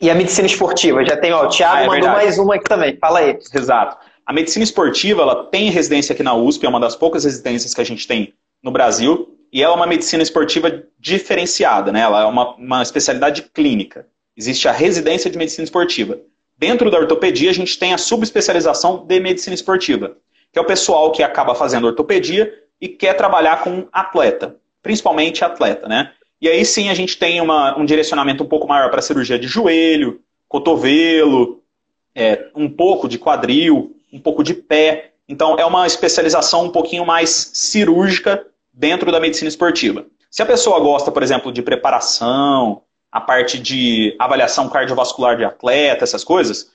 E a medicina esportiva? Já tem, ó, o Thiago ah, é mandou verdade. mais uma aqui também. Fala aí. Exato. A medicina esportiva, ela tem residência aqui na USP, é uma das poucas residências que a gente tem no Brasil, e ela é uma medicina esportiva diferenciada, né? Ela é uma, uma especialidade clínica. Existe a residência de medicina esportiva. Dentro da ortopedia, a gente tem a subespecialização de medicina esportiva, que é o pessoal que acaba fazendo ortopedia e quer trabalhar com atleta principalmente atleta, né? E aí sim a gente tem uma, um direcionamento um pouco maior para cirurgia de joelho, cotovelo, é, um pouco de quadril, um pouco de pé. Então é uma especialização um pouquinho mais cirúrgica dentro da medicina esportiva. Se a pessoa gosta, por exemplo, de preparação, a parte de avaliação cardiovascular de atleta, essas coisas,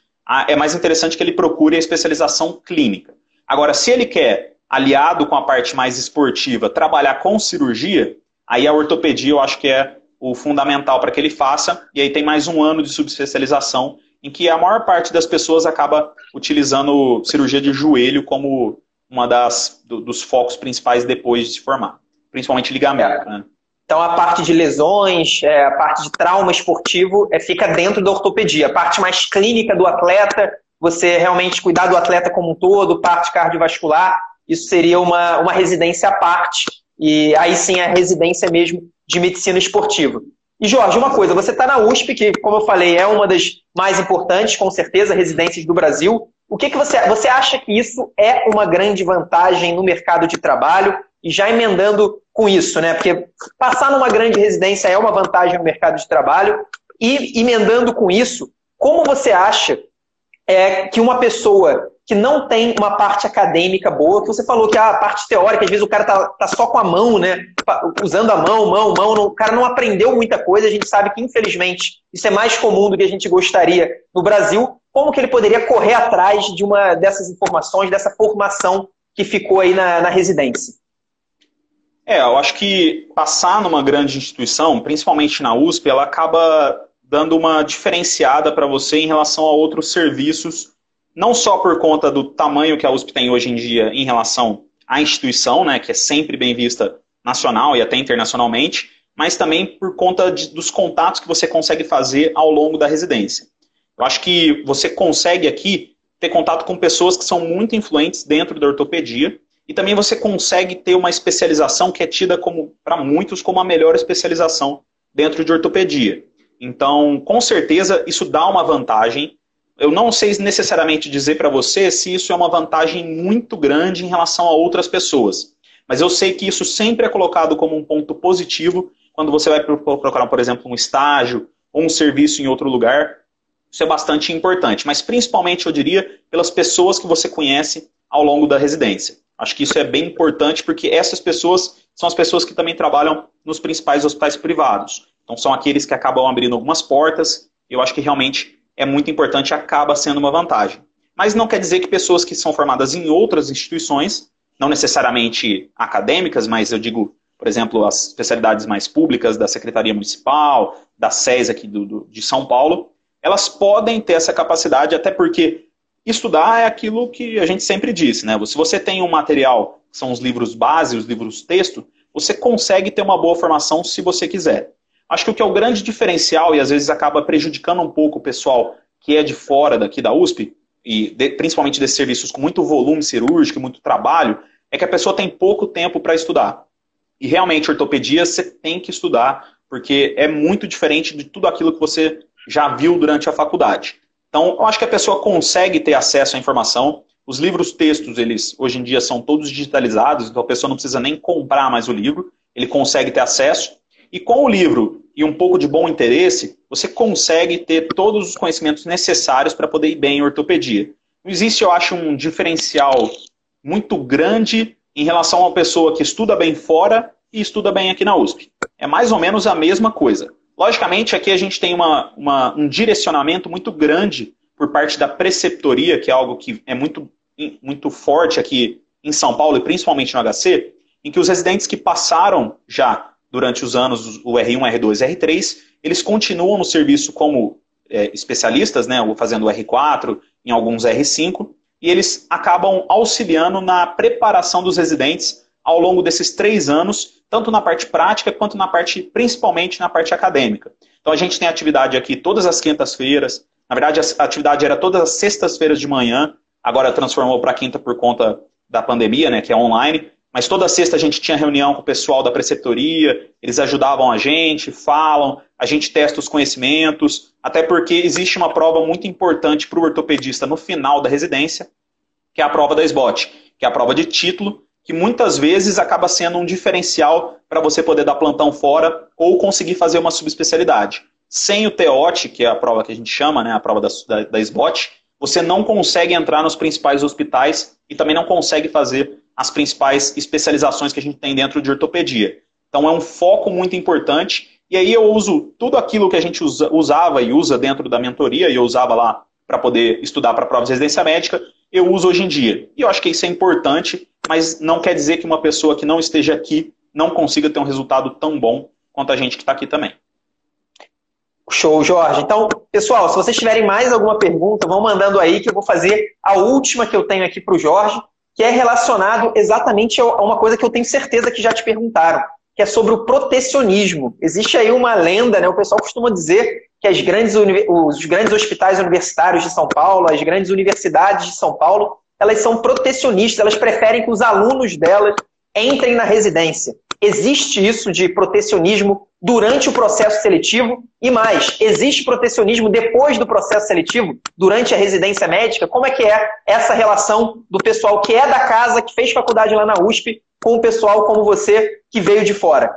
é mais interessante que ele procure a especialização clínica. Agora, se ele quer aliado com a parte mais esportiva, trabalhar com cirurgia, aí a ortopedia eu acho que é o fundamental para que ele faça, e aí tem mais um ano de subespecialização, em que a maior parte das pessoas acaba utilizando cirurgia de joelho como uma das do, dos focos principais depois de se formar, principalmente ligamento. Né? Então a parte de lesões, é, a parte de trauma esportivo é, fica dentro da ortopedia. A parte mais clínica do atleta, você realmente cuidar do atleta como um todo, parte cardiovascular, isso seria uma, uma residência à parte, e aí sim é a residência mesmo de medicina esportiva. E Jorge, uma coisa, você está na USP, que, como eu falei, é uma das mais importantes, com certeza, residências do Brasil. O que, que você, você acha que isso é uma grande vantagem no mercado de trabalho? E já emendando com isso, né? Porque passar numa grande residência é uma vantagem no mercado de trabalho. E emendando com isso, como você acha é, que uma pessoa que não tem uma parte acadêmica boa, que você falou que a parte teórica, às vezes o cara tá, tá só com a mão, né? Usando a mão, mão, mão, não, o cara não aprendeu muita coisa, a gente sabe que, infelizmente, isso é mais comum do que a gente gostaria no Brasil. Como que ele poderia correr atrás de uma dessas informações, dessa formação que ficou aí na, na residência? É, eu acho que passar numa grande instituição, principalmente na USP, ela acaba dando uma diferenciada para você em relação a outros serviços não só por conta do tamanho que a USP tem hoje em dia em relação a instituição, né, que é sempre bem vista nacional e até internacionalmente, mas também por conta de, dos contatos que você consegue fazer ao longo da residência. Eu acho que você consegue aqui ter contato com pessoas que são muito influentes dentro da ortopedia e também você consegue ter uma especialização que é tida como para muitos como a melhor especialização dentro de ortopedia. Então, com certeza isso dá uma vantagem. Eu não sei necessariamente dizer para você se isso é uma vantagem muito grande em relação a outras pessoas, mas eu sei que isso sempre é colocado como um ponto positivo quando você vai procurar, por exemplo, um estágio ou um serviço em outro lugar. Isso é bastante importante, mas principalmente eu diria pelas pessoas que você conhece ao longo da residência. Acho que isso é bem importante porque essas pessoas são as pessoas que também trabalham nos principais hospitais privados. Então são aqueles que acabam abrindo algumas portas. Eu acho que realmente é muito importante, acaba sendo uma vantagem. Mas não quer dizer que pessoas que são formadas em outras instituições, não necessariamente acadêmicas, mas eu digo, por exemplo, as especialidades mais públicas da Secretaria Municipal, da SES aqui do, do, de São Paulo, elas podem ter essa capacidade, até porque estudar é aquilo que a gente sempre disse, né? Se você tem um material, que são os livros base, os livros texto, você consegue ter uma boa formação se você quiser. Acho que o que é o grande diferencial, e às vezes acaba prejudicando um pouco o pessoal que é de fora daqui da USP, e de, principalmente desses serviços com muito volume cirúrgico, muito trabalho, é que a pessoa tem pouco tempo para estudar. E realmente, ortopedia você tem que estudar, porque é muito diferente de tudo aquilo que você já viu durante a faculdade. Então, eu acho que a pessoa consegue ter acesso à informação. Os livros textos, eles hoje em dia são todos digitalizados, então a pessoa não precisa nem comprar mais o livro, ele consegue ter acesso. E com o livro e um pouco de bom interesse, você consegue ter todos os conhecimentos necessários para poder ir bem em ortopedia. Não existe, eu acho, um diferencial muito grande em relação a uma pessoa que estuda bem fora e estuda bem aqui na USP. É mais ou menos a mesma coisa. Logicamente, aqui a gente tem uma, uma, um direcionamento muito grande por parte da preceptoria, que é algo que é muito, muito forte aqui em São Paulo e principalmente no HC, em que os residentes que passaram já durante os anos o R1, R2 R3, eles continuam no serviço como é, especialistas, né, fazendo o R4, em alguns R5, e eles acabam auxiliando na preparação dos residentes ao longo desses três anos tanto na parte prática quanto na parte, principalmente na parte acadêmica. Então a gente tem atividade aqui todas as quintas-feiras. Na verdade, a atividade era todas as sextas-feiras de manhã, agora transformou para quinta por conta da pandemia, né, que é online. Mas toda sexta a gente tinha reunião com o pessoal da preceptoria, eles ajudavam a gente, falam, a gente testa os conhecimentos, até porque existe uma prova muito importante para o ortopedista no final da residência, que é a prova da SBOT, que é a prova de título, que muitas vezes acaba sendo um diferencial para você poder dar plantão fora ou conseguir fazer uma subespecialidade. Sem o TEOT, que é a prova que a gente chama, né, a prova da, da, da SBOT, você não consegue entrar nos principais hospitais e também não consegue fazer as principais especializações que a gente tem dentro de ortopedia. Então é um foco muito importante. E aí eu uso tudo aquilo que a gente usa, usava e usa dentro da mentoria, e eu usava lá para poder estudar para provas de residência médica, eu uso hoje em dia. E eu acho que isso é importante, mas não quer dizer que uma pessoa que não esteja aqui não consiga ter um resultado tão bom quanto a gente que está aqui também. Show, Jorge. Então, pessoal, se vocês tiverem mais alguma pergunta, vão mandando aí que eu vou fazer a última que eu tenho aqui para o Jorge, que é relacionado exatamente a uma coisa que eu tenho certeza que já te perguntaram, que é sobre o protecionismo. Existe aí uma lenda, né? O pessoal costuma dizer que as grandes, os grandes hospitais universitários de São Paulo, as grandes universidades de São Paulo, elas são protecionistas, elas preferem que os alunos delas entrem na residência. Existe isso de protecionismo durante o processo seletivo e mais, existe protecionismo depois do processo seletivo, durante a residência médica? Como é que é essa relação do pessoal que é da casa, que fez faculdade lá na USP, com o pessoal como você que veio de fora?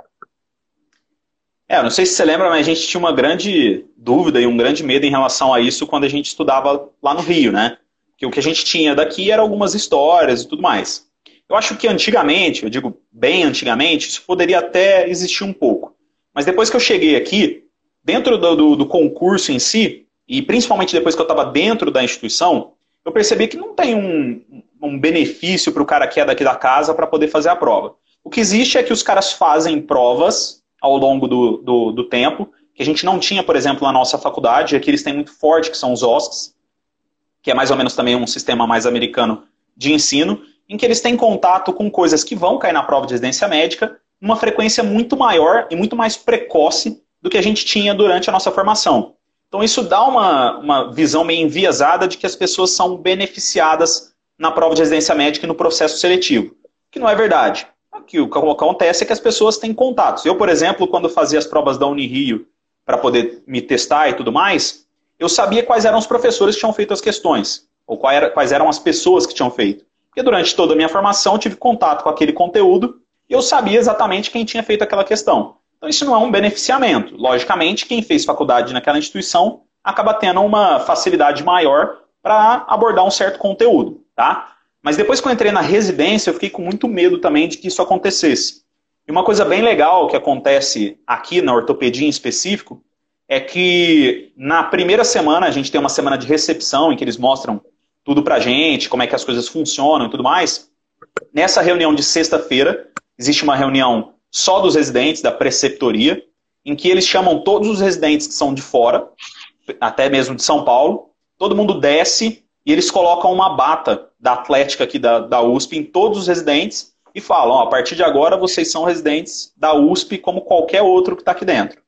É, não sei se você lembra, mas a gente tinha uma grande dúvida e um grande medo em relação a isso quando a gente estudava lá no Rio, né? Que o que a gente tinha daqui eram algumas histórias e tudo mais. Eu acho que antigamente, eu digo bem antigamente, isso poderia até existir um pouco. Mas depois que eu cheguei aqui, dentro do, do, do concurso em si, e principalmente depois que eu estava dentro da instituição, eu percebi que não tem um, um benefício para o cara que é daqui da casa para poder fazer a prova. O que existe é que os caras fazem provas ao longo do, do, do, tempo, que a gente não tinha, por exemplo, na nossa faculdade, aqui eles têm muito forte, que são os OSCs, que é mais ou menos também um sistema mais americano de ensino, em que eles têm contato com coisas que vão cair na prova de residência médica numa frequência muito maior e muito mais precoce do que a gente tinha durante a nossa formação. Então, isso dá uma, uma visão meio enviesada de que as pessoas são beneficiadas na prova de residência médica e no processo seletivo, que não é verdade. Aqui, o que acontece é que as pessoas têm contatos. Eu, por exemplo, quando fazia as provas da Unirio para poder me testar e tudo mais, eu sabia quais eram os professores que tinham feito as questões, ou quais eram as pessoas que tinham feito. Porque durante toda a minha formação eu tive contato com aquele conteúdo e eu sabia exatamente quem tinha feito aquela questão. Então isso não é um beneficiamento. Logicamente, quem fez faculdade naquela instituição acaba tendo uma facilidade maior para abordar um certo conteúdo, tá? Mas depois que eu entrei na residência, eu fiquei com muito medo também de que isso acontecesse. E uma coisa bem legal que acontece aqui na ortopedia em específico é que na primeira semana, a gente tem uma semana de recepção em que eles mostram tudo pra gente, como é que as coisas funcionam e tudo mais. Nessa reunião de sexta-feira, existe uma reunião só dos residentes da preceptoria, em que eles chamam todos os residentes que são de fora, até mesmo de São Paulo, todo mundo desce e eles colocam uma bata da Atlética aqui da, da USP em todos os residentes e falam, a partir de agora vocês são residentes da USP como qualquer outro que está aqui dentro.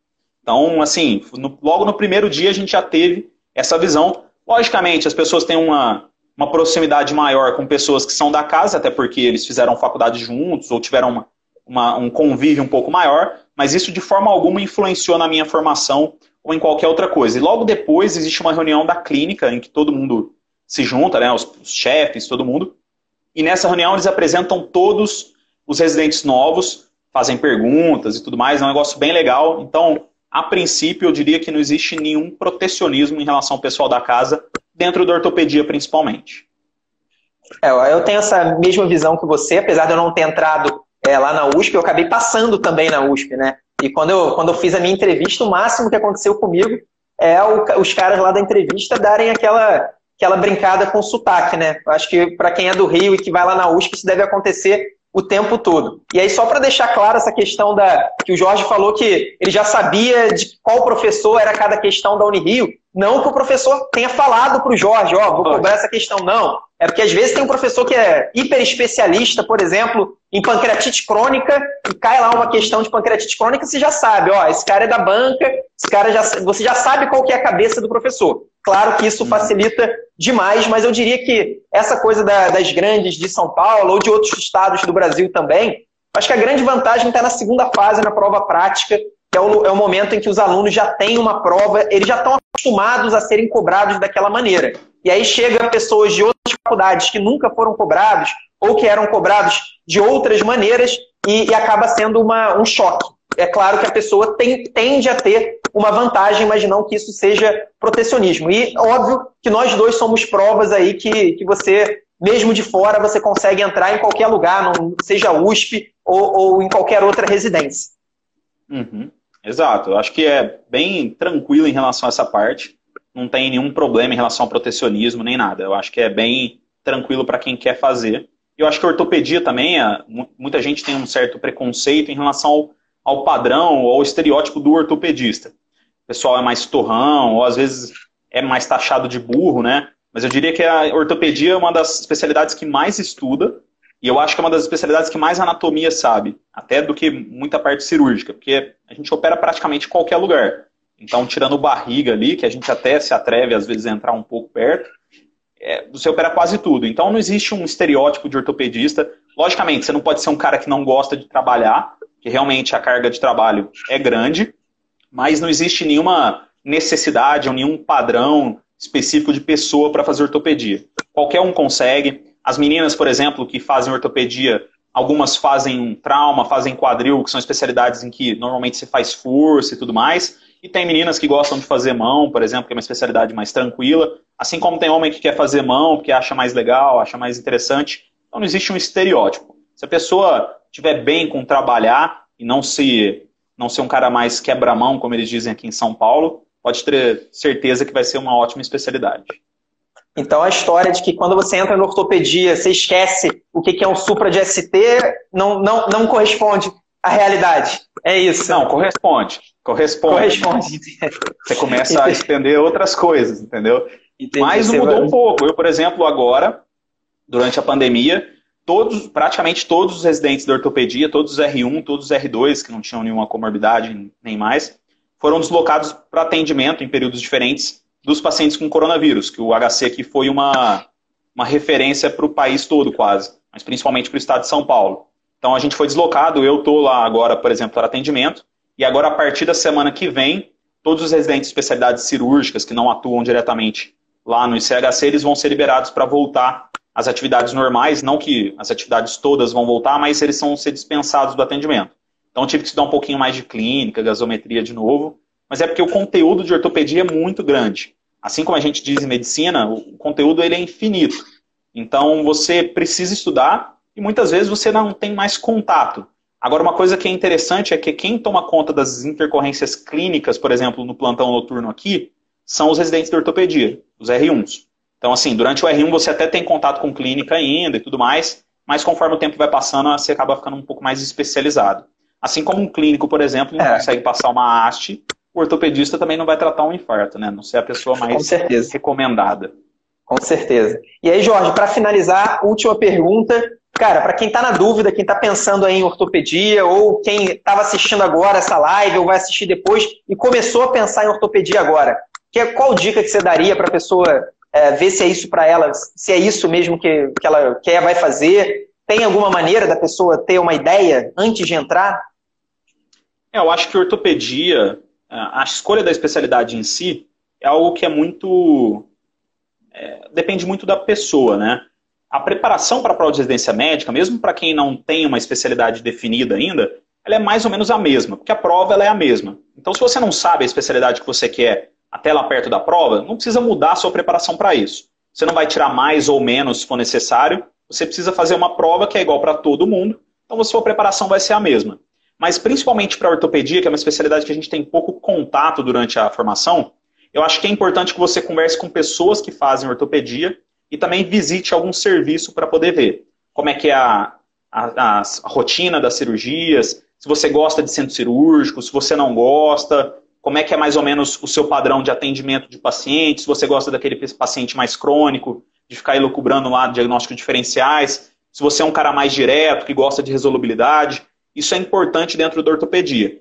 Então, assim, no, logo no primeiro dia a gente já teve essa visão. Logicamente, as pessoas têm uma, uma proximidade maior com pessoas que são da casa, até porque eles fizeram faculdade juntos ou tiveram uma, uma, um convívio um pouco maior, mas isso de forma alguma influenciou na minha formação ou em qualquer outra coisa. E logo depois existe uma reunião da clínica em que todo mundo se junta, né, os, os chefes, todo mundo, e nessa reunião eles apresentam todos os residentes novos, fazem perguntas e tudo mais, é um negócio bem legal. Então, a princípio, eu diria que não existe nenhum protecionismo em relação ao pessoal da casa, dentro da ortopedia principalmente. É, eu tenho essa mesma visão que você, apesar de eu não ter entrado é, lá na USP, eu acabei passando também na USP, né? E quando eu, quando eu fiz a minha entrevista, o máximo que aconteceu comigo é o, os caras lá da entrevista darem aquela, aquela brincada com sotaque, né? Acho que para quem é do Rio e que vai lá na USP, isso deve acontecer o tempo todo. E aí, só para deixar claro essa questão da que o Jorge falou que ele já sabia de qual professor era cada questão da Unirio, não que o professor tenha falado para o Jorge, ó, oh, vou cobrar essa questão, não. É porque às vezes tem um professor que é hiper especialista, por exemplo, em pancreatite crônica, e cai lá uma questão de pancreatite crônica, você já sabe, ó, esse cara é da banca, esse cara já, você já sabe qual que é a cabeça do professor. Claro que isso facilita demais, mas eu diria que essa coisa da, das grandes de São Paulo ou de outros estados do Brasil também, acho que a grande vantagem está na segunda fase, na prova prática, que é o, é o momento em que os alunos já têm uma prova, eles já estão acostumados a serem cobrados daquela maneira. E aí chega pessoas de outras faculdades que nunca foram cobrados ou que eram cobrados de outras maneiras e, e acaba sendo uma, um choque. É claro que a pessoa tem, tende a ter uma vantagem, mas não que isso seja protecionismo. E óbvio que nós dois somos provas aí que, que você, mesmo de fora, você consegue entrar em qualquer lugar, não seja USP ou, ou em qualquer outra residência. Uhum. Exato, eu acho que é bem tranquilo em relação a essa parte. Não tem nenhum problema em relação ao protecionismo nem nada. Eu acho que é bem tranquilo para quem quer fazer. Eu acho que a ortopedia também, muita gente tem um certo preconceito em relação ao, ao padrão ou ao estereótipo do ortopedista. O pessoal é mais torrão, ou às vezes é mais taxado de burro, né? Mas eu diria que a ortopedia é uma das especialidades que mais estuda e eu acho que é uma das especialidades que mais anatomia sabe, até do que muita parte cirúrgica, porque a gente opera praticamente em qualquer lugar. Então, tirando barriga ali, que a gente até se atreve às vezes a entrar um pouco perto, é, você opera quase tudo. Então, não existe um estereótipo de ortopedista. Logicamente, você não pode ser um cara que não gosta de trabalhar, que realmente a carga de trabalho é grande, mas não existe nenhuma necessidade ou nenhum padrão específico de pessoa para fazer ortopedia. Qualquer um consegue. As meninas, por exemplo, que fazem ortopedia, algumas fazem trauma, fazem quadril, que são especialidades em que normalmente se faz força e tudo mais. E tem meninas que gostam de fazer mão, por exemplo, que é uma especialidade mais tranquila. Assim como tem homem que quer fazer mão, porque acha mais legal, acha mais interessante. Então não existe um estereótipo. Se a pessoa estiver bem com trabalhar e não se não ser um cara mais quebra-mão, como eles dizem aqui em São Paulo, pode ter certeza que vai ser uma ótima especialidade. Então, a história de que quando você entra na ortopedia, você esquece o que é um supra de ST, não, não, não corresponde à realidade. É isso. Não, corresponde. Corresponde. Corresponde. Você começa a estender outras coisas, entendeu? Entendi. Mas mudou um pouco. Eu, por exemplo, agora, durante a pandemia, todos, praticamente todos os residentes da ortopedia, todos os R1, todos os R2, que não tinham nenhuma comorbidade nem mais, foram deslocados para atendimento em períodos diferentes dos pacientes com coronavírus, que o HC aqui foi uma, uma referência para o país todo quase, mas principalmente para o estado de São Paulo. Então a gente foi deslocado, eu estou lá agora, por exemplo, para atendimento, e agora a partir da semana que vem, todos os residentes de especialidades cirúrgicas que não atuam diretamente lá no ICHC, eles vão ser liberados para voltar às atividades normais, não que as atividades todas vão voltar, mas eles vão ser dispensados do atendimento. Então tive que estudar um pouquinho mais de clínica, gasometria de novo, mas é porque o conteúdo de ortopedia é muito grande. Assim como a gente diz em medicina, o conteúdo ele é infinito. Então você precisa estudar e muitas vezes você não tem mais contato. Agora, uma coisa que é interessante é que quem toma conta das intercorrências clínicas, por exemplo, no plantão noturno aqui, são os residentes de ortopedia, os R1s. Então, assim, durante o R1 você até tem contato com clínica ainda e tudo mais, mas conforme o tempo vai passando, você acaba ficando um pouco mais especializado. Assim como um clínico, por exemplo, não é. consegue passar uma haste, o ortopedista também não vai tratar um infarto, né? Não ser a pessoa mais recomendada. Com certeza. E aí, Jorge, para finalizar, última pergunta. Cara, para quem está na dúvida, quem está pensando em ortopedia, ou quem estava assistindo agora essa live, ou vai assistir depois, e começou a pensar em ortopedia agora, qual dica que você daria para a pessoa é, ver se é isso para ela, se é isso mesmo que, que ela quer, vai fazer? Tem alguma maneira da pessoa ter uma ideia antes de entrar? É, eu acho que ortopedia, a escolha da especialidade em si, é algo que é muito. É, depende muito da pessoa, né? A preparação para a prova de residência médica, mesmo para quem não tem uma especialidade definida ainda, ela é mais ou menos a mesma, porque a prova ela é a mesma. Então, se você não sabe a especialidade que você quer até lá perto da prova, não precisa mudar a sua preparação para isso. Você não vai tirar mais ou menos se for necessário, você precisa fazer uma prova que é igual para todo mundo, então a sua preparação vai ser a mesma. Mas principalmente para ortopedia, que é uma especialidade que a gente tem pouco contato durante a formação, eu acho que é importante que você converse com pessoas que fazem ortopedia e também visite algum serviço para poder ver como é que é a, a, a, rotina das cirurgias, se você gosta de centro cirúrgico, se você não gosta, como é que é mais ou menos o seu padrão de atendimento de pacientes, se você gosta daquele paciente mais crônico, de ficar elucubrando lá diagnósticos diferenciais, se você é um cara mais direto, que gosta de resolubilidade. Isso é importante dentro da ortopedia.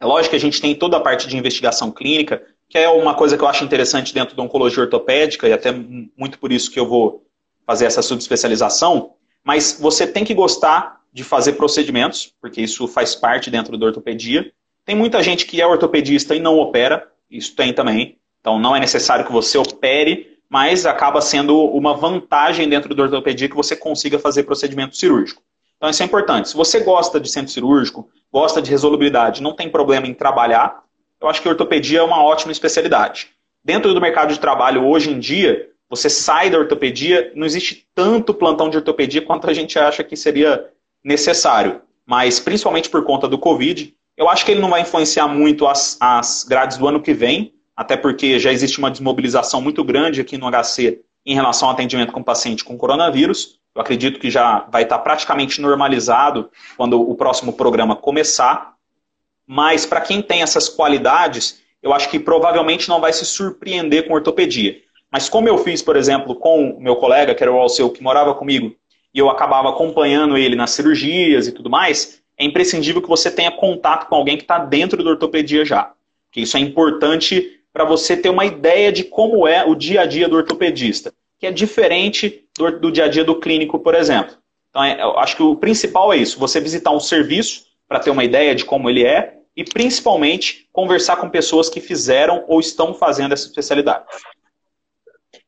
É lógico que a gente tem toda a parte de investigação clínica, que é uma coisa que eu acho interessante dentro da oncologia ortopédica, e até muito por isso que eu vou fazer essa subespecialização, mas você tem que gostar de fazer procedimentos, porque isso faz parte dentro da ortopedia. Tem muita gente que é ortopedista e não opera, isso tem também. Então não é necessário que você opere, mas acaba sendo uma vantagem dentro da ortopedia que você consiga fazer procedimento cirúrgico. Então isso é importante. Se você gosta de centro cirúrgico, gosta de resolubilidade, não tem problema em trabalhar, eu acho que ortopedia é uma ótima especialidade. Dentro do mercado de trabalho hoje em dia, você sai da ortopedia, não existe tanto plantão de ortopedia quanto a gente acha que seria necessário. Mas principalmente por conta do Covid, eu acho que ele não vai influenciar muito as, as grades do ano que vem, até porque já existe uma desmobilização muito grande aqui no HC em relação ao atendimento com paciente com coronavírus. Eu acredito que já vai estar praticamente normalizado quando o próximo programa começar. Mas para quem tem essas qualidades, eu acho que provavelmente não vai se surpreender com ortopedia. Mas como eu fiz, por exemplo, com o meu colega, que era o Alceu, que morava comigo, e eu acabava acompanhando ele nas cirurgias e tudo mais, é imprescindível que você tenha contato com alguém que está dentro da ortopedia já. Que isso é importante para você ter uma ideia de como é o dia a dia do ortopedista que é diferente do, do dia a dia do clínico, por exemplo. Então, é, eu acho que o principal é isso: você visitar um serviço para ter uma ideia de como ele é e, principalmente, conversar com pessoas que fizeram ou estão fazendo essa especialidade.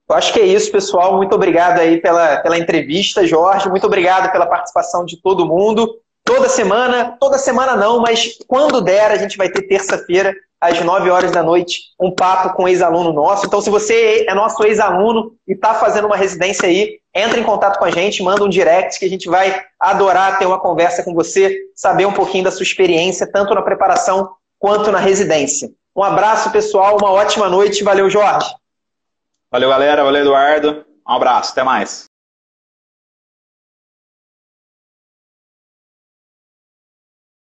Eu acho que é isso, pessoal. Muito obrigado aí pela, pela entrevista, Jorge. Muito obrigado pela participação de todo mundo. Toda semana, toda semana não, mas quando der, a gente vai ter terça-feira às 9 horas da noite, um papo com um ex-aluno nosso. Então, se você é nosso ex-aluno e está fazendo uma residência aí, entre em contato com a gente, manda um direct que a gente vai adorar ter uma conversa com você, saber um pouquinho da sua experiência, tanto na preparação quanto na residência. Um abraço, pessoal, uma ótima noite. Valeu, Jorge. Valeu, galera. Valeu, Eduardo. Um abraço. Até mais.